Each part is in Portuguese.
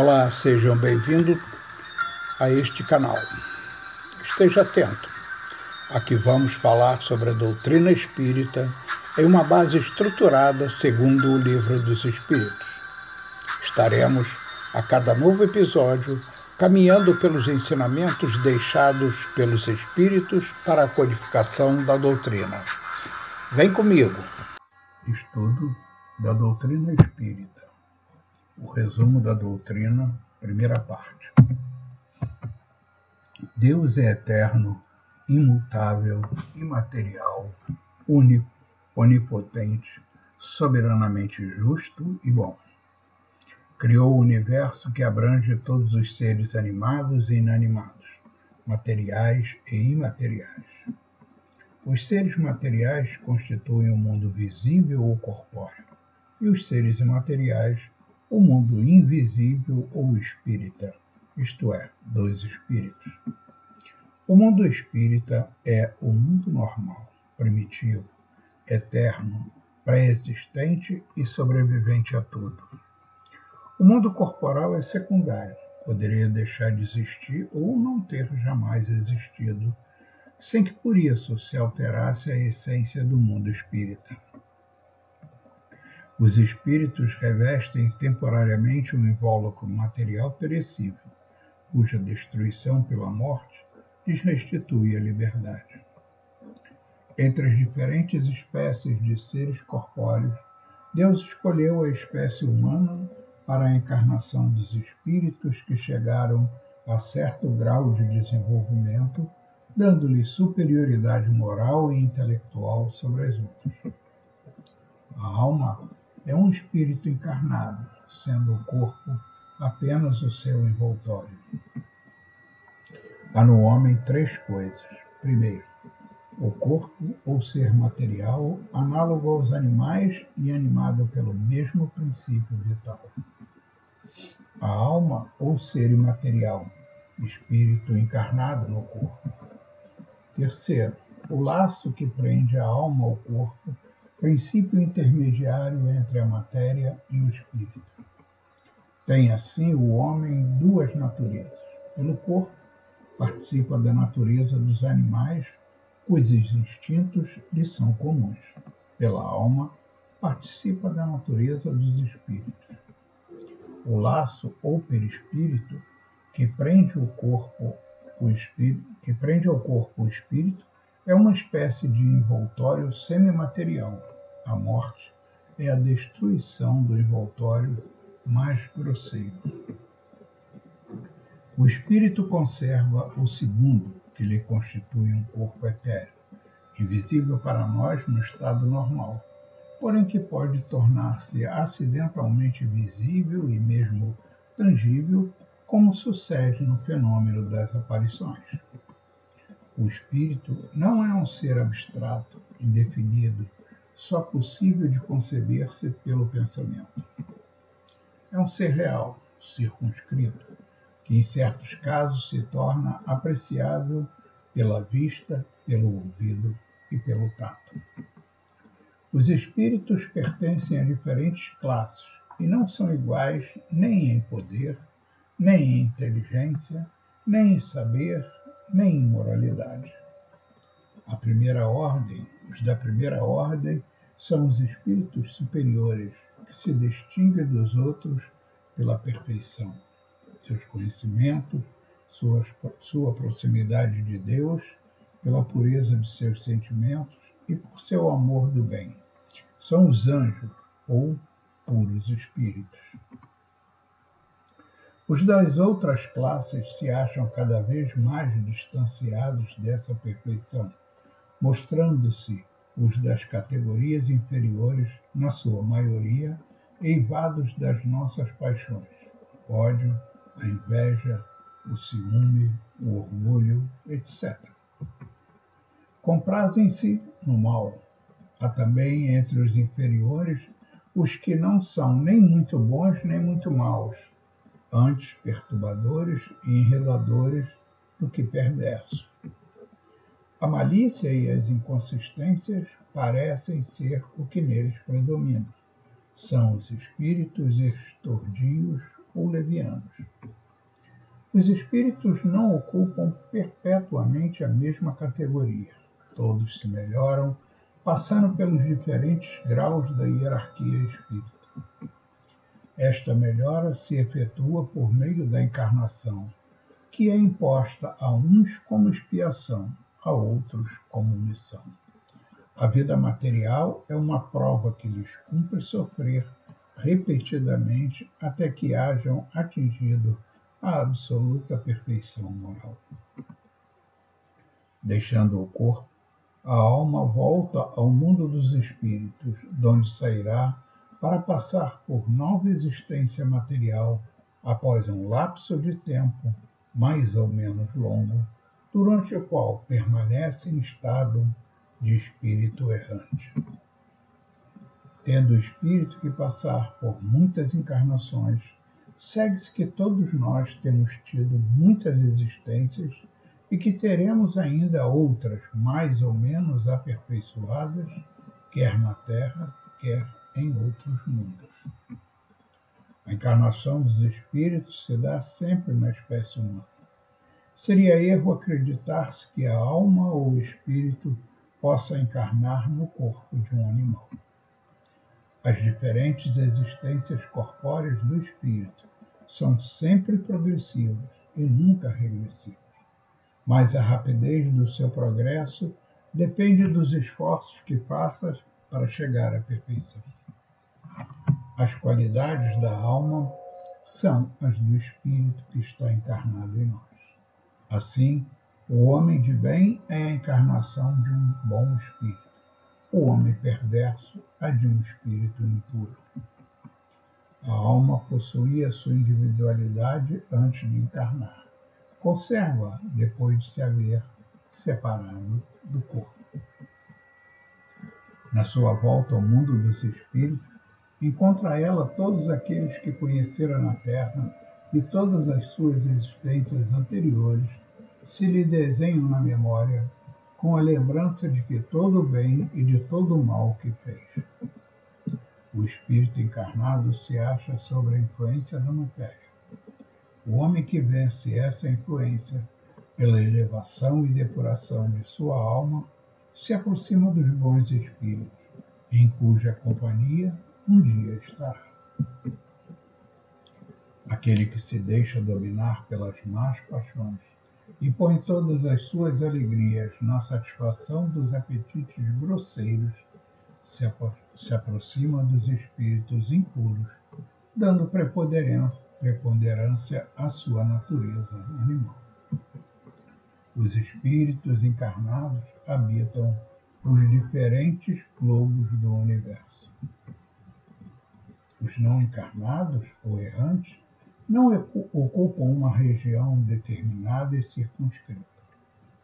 Olá, sejam bem-vindos a este canal. Esteja atento. Aqui vamos falar sobre a doutrina espírita em uma base estruturada segundo o Livro dos Espíritos. Estaremos, a cada novo episódio, caminhando pelos ensinamentos deixados pelos Espíritos para a codificação da doutrina. Vem comigo! Estudo da doutrina espírita. O resumo da doutrina, primeira parte. Deus é eterno, imutável, imaterial, único, onipotente, soberanamente justo e bom. Criou o universo que abrange todos os seres animados e inanimados, materiais e imateriais. Os seres materiais constituem o mundo visível ou corpóreo, e os seres imateriais o mundo invisível ou espírita, isto é, dos espíritos. O mundo espírita é o mundo normal, primitivo, eterno, pré-existente e sobrevivente a tudo. O mundo corporal é secundário, poderia deixar de existir ou não ter jamais existido, sem que por isso se alterasse a essência do mundo espírita. Os espíritos revestem temporariamente um invólucro material perecível, cuja destruição pela morte lhes restitui a liberdade. Entre as diferentes espécies de seres corpóreos, Deus escolheu a espécie humana para a encarnação dos espíritos que chegaram a certo grau de desenvolvimento, dando-lhe superioridade moral e intelectual sobre as outras. A alma é um espírito encarnado, sendo o corpo apenas o seu envoltório. Há no homem três coisas. Primeiro, o corpo ou ser material, análogo aos animais e animado pelo mesmo princípio vital. A alma ou ser imaterial, espírito encarnado no corpo. Terceiro, o laço que prende a alma ao corpo princípio intermediário entre a matéria e o espírito. Tem assim o homem duas naturezas. Pelo corpo, participa da natureza dos animais, cujos instintos lhe são comuns. Pela alma, participa da natureza dos espíritos. O laço ou perispírito que prende o corpo, o espírito, que prende ao corpo o espírito, é uma espécie de envoltório semimaterial. A morte é a destruição do envoltório mais grosseiro. O espírito conserva o segundo, que lhe constitui um corpo etéreo, invisível para nós no estado normal, porém que pode tornar-se acidentalmente visível e mesmo tangível, como sucede no fenômeno das aparições. O espírito não é um ser abstrato, indefinido, só possível de conceber-se pelo pensamento. É um ser real, circunscrito, que em certos casos se torna apreciável pela vista, pelo ouvido e pelo tato. Os espíritos pertencem a diferentes classes e não são iguais nem em poder, nem em inteligência, nem em saber, nem imoralidade. A primeira ordem, os da primeira ordem, são os espíritos superiores que se distinguem dos outros pela perfeição, seus conhecimentos, sua, sua proximidade de Deus, pela pureza de seus sentimentos e por seu amor do bem. São os anjos ou puros espíritos. Os das outras classes se acham cada vez mais distanciados dessa perfeição, mostrando-se os das categorias inferiores, na sua maioria, eivados das nossas paixões, ódio, a inveja, o ciúme, o orgulho, etc. Comprazem-se no mal. Há também entre os inferiores os que não são nem muito bons nem muito maus, antes perturbadores e enredadores do que perversos. A malícia e as inconsistências parecem ser o que neles predomina. São os espíritos estordios ou levianos. Os espíritos não ocupam perpetuamente a mesma categoria. Todos se melhoram, passando pelos diferentes graus da hierarquia espírita. Esta melhora se efetua por meio da encarnação, que é imposta a uns como expiação, a outros como missão. A vida material é uma prova que lhes cumpre sofrer repetidamente até que hajam atingido a absoluta perfeição moral. Deixando o corpo, a alma volta ao mundo dos espíritos, donde sairá para passar por nova existência material após um lapso de tempo mais ou menos longo, durante o qual permanece em estado de espírito errante. Tendo o espírito que passar por muitas encarnações, segue-se que todos nós temos tido muitas existências e que teremos ainda outras mais ou menos aperfeiçoadas, quer na Terra, quer em outros mundos. A encarnação dos espíritos se dá sempre na espécie humana. Seria erro acreditar-se que a alma ou o espírito possa encarnar no corpo de um animal. As diferentes existências corpóreas do espírito são sempre progressivas e nunca regressivas, mas a rapidez do seu progresso depende dos esforços que faças para chegar à perfeição. As qualidades da alma são as do espírito que está encarnado em nós. Assim, o homem de bem é a encarnação de um bom espírito. O homem perverso é de um espírito impuro. A alma possuía sua individualidade antes de encarnar. Conserva depois de se haver separado do corpo. Na sua volta ao mundo dos espíritos, encontra ela todos aqueles que conheceram na Terra e todas as suas existências anteriores se lhe desenham na memória com a lembrança de que todo o bem e de todo o mal que fez. O espírito encarnado se acha sob a influência da matéria. O homem que vence essa influência pela elevação e depuração de sua alma se aproxima dos bons espíritos, em cuja companhia um dia estará. Aquele que se deixa dominar pelas más paixões e põe todas as suas alegrias na satisfação dos apetites grosseiros, se, apro se aproxima dos espíritos impuros, dando preponderância, preponderância à sua natureza animal. Os espíritos encarnados habitam os diferentes globos do universo. Os não encarnados ou errantes não ocupam uma região determinada e circunscrita.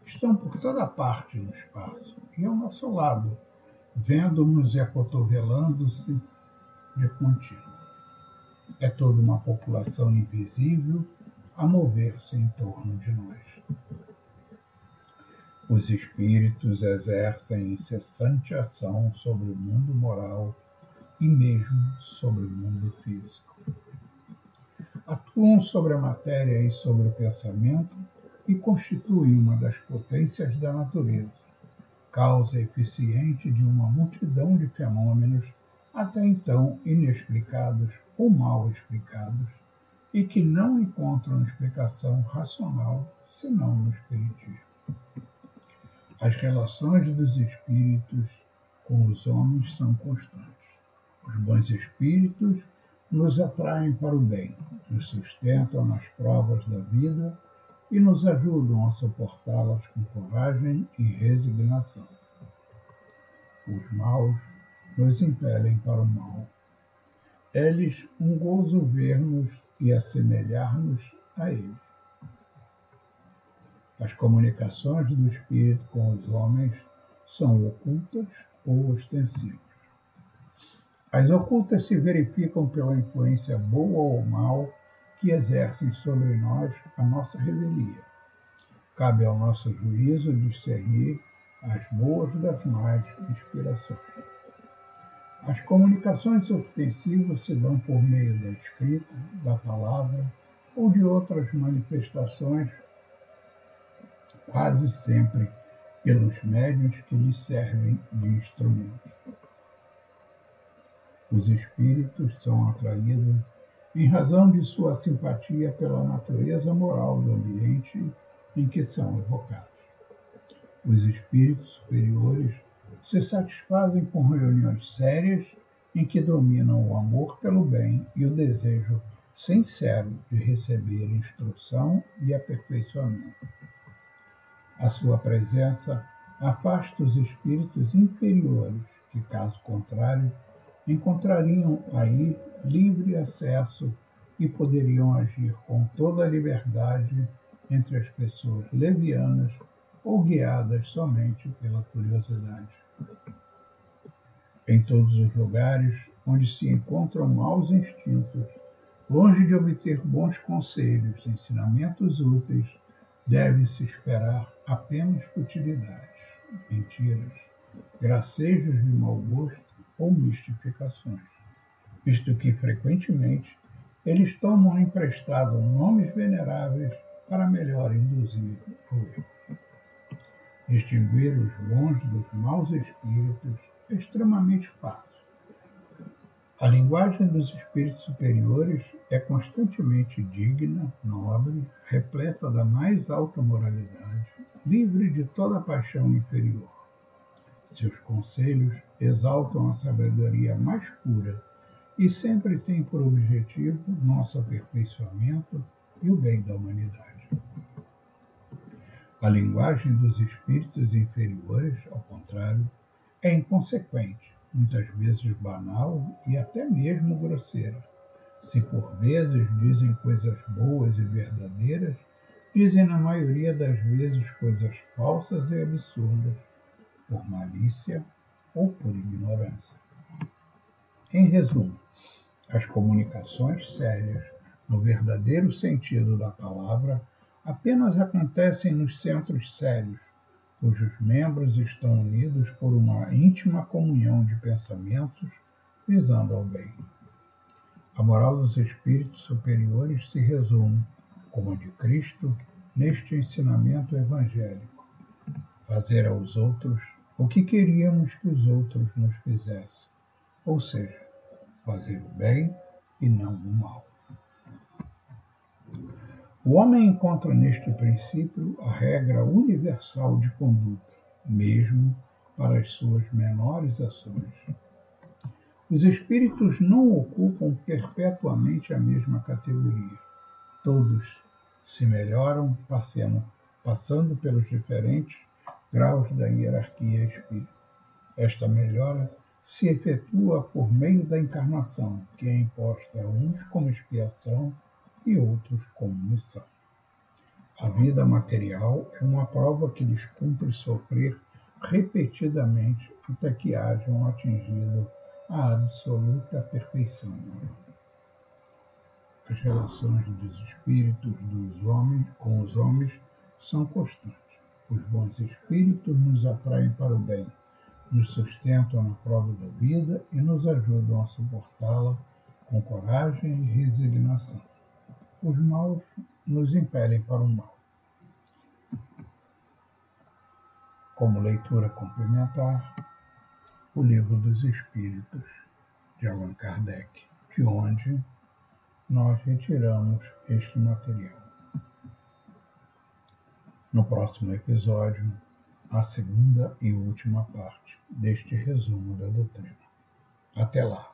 Estão por toda parte no espaço e ao nosso lado, vendo-nos e acotovelando-se de contínuo. É toda uma população invisível a mover-se em torno de nós. Os espíritos exercem incessante ação sobre o mundo moral e mesmo sobre o mundo físico atuam sobre a matéria e sobre o pensamento e constituem uma das potências da natureza, causa eficiente de uma multidão de fenômenos até então inexplicados ou mal explicados e que não encontram explicação racional senão no Espiritismo. As relações dos espíritos com os homens são constantes. Os bons espíritos nos atraem para o bem, nos sustentam nas provas da vida e nos ajudam a suportá-las com coragem e resignação. Os maus nos impelem para o mal. É-lhes um gozo ver-nos e assemelhar-nos a eles. As comunicações do Espírito com os homens são ocultas ou ostensivas. As ocultas se verificam pela influência boa ou mal que exercem sobre nós a nossa revelia. Cabe ao nosso juízo discernir as boas das más inspirações. As comunicações ostensivas se dão por meio da escrita, da palavra ou de outras manifestações, quase sempre pelos médios que lhes servem de instrumento. Os espíritos são atraídos em razão de sua simpatia pela natureza moral do ambiente em que são evocados. Os espíritos superiores se satisfazem com reuniões sérias em que dominam o amor pelo bem e o desejo sincero de receber instrução e aperfeiçoamento. A sua presença afasta os espíritos inferiores, que, caso contrário, encontrariam aí livre acesso e poderiam agir com toda a liberdade entre as pessoas levianas ou guiadas somente pela curiosidade. Em todos os lugares onde se encontram maus instintos, longe de obter bons conselhos, ensinamentos úteis, deve-se esperar apenas futilidades, mentiras, gracejos de mau gosto ou mistificações, visto que frequentemente eles tomam emprestado nomes veneráveis para melhor induzir o erro. Distinguir os bons dos maus espíritos é extremamente fácil. A linguagem dos espíritos superiores é constantemente digna, nobre, repleta da mais alta moralidade, livre de toda paixão inferior. Seus conselhos exaltam a sabedoria mais pura e sempre têm por objetivo nosso aperfeiçoamento e o bem da humanidade. A linguagem dos espíritos inferiores, ao contrário, é inconsequente, muitas vezes banal e até mesmo grosseira. Se por vezes dizem coisas boas e verdadeiras, dizem na maioria das vezes coisas falsas e absurdas, por malícia ou por ignorância. Em resumo, as comunicações sérias, no verdadeiro sentido da palavra, apenas acontecem nos centros sérios, cujos membros estão unidos por uma íntima comunhão de pensamentos visando ao bem. A moral dos espíritos superiores se resume, como a de Cristo, neste ensinamento evangélico: fazer aos outros o que queríamos que os outros nos fizessem, ou seja, fazer o bem e não o mal. O homem encontra neste princípio a regra universal de conduta, mesmo para as suas menores ações. Os espíritos não ocupam perpetuamente a mesma categoria. Todos se melhoram passando, pelos diferentes graus da hierarquia espírita. Esta melhora se efetua por meio da encarnação, que é imposta a uns como expiação e outros como missão. A vida material é uma prova que lhes cumpre sofrer repetidamente até que hajam atingido a absoluta perfeição As relações dos espíritos dos homens com os homens são constantes. Os bons espíritos nos atraem para o bem, nos sustentam na prova da vida e nos ajudam a suportá-la com coragem e resignação os maus nos impelem para o mal. Como leitura complementar, o Livro dos Espíritos, de Allan Kardec, de onde nós retiramos este material. No próximo episódio, a segunda e última parte deste resumo da doutrina. Até lá!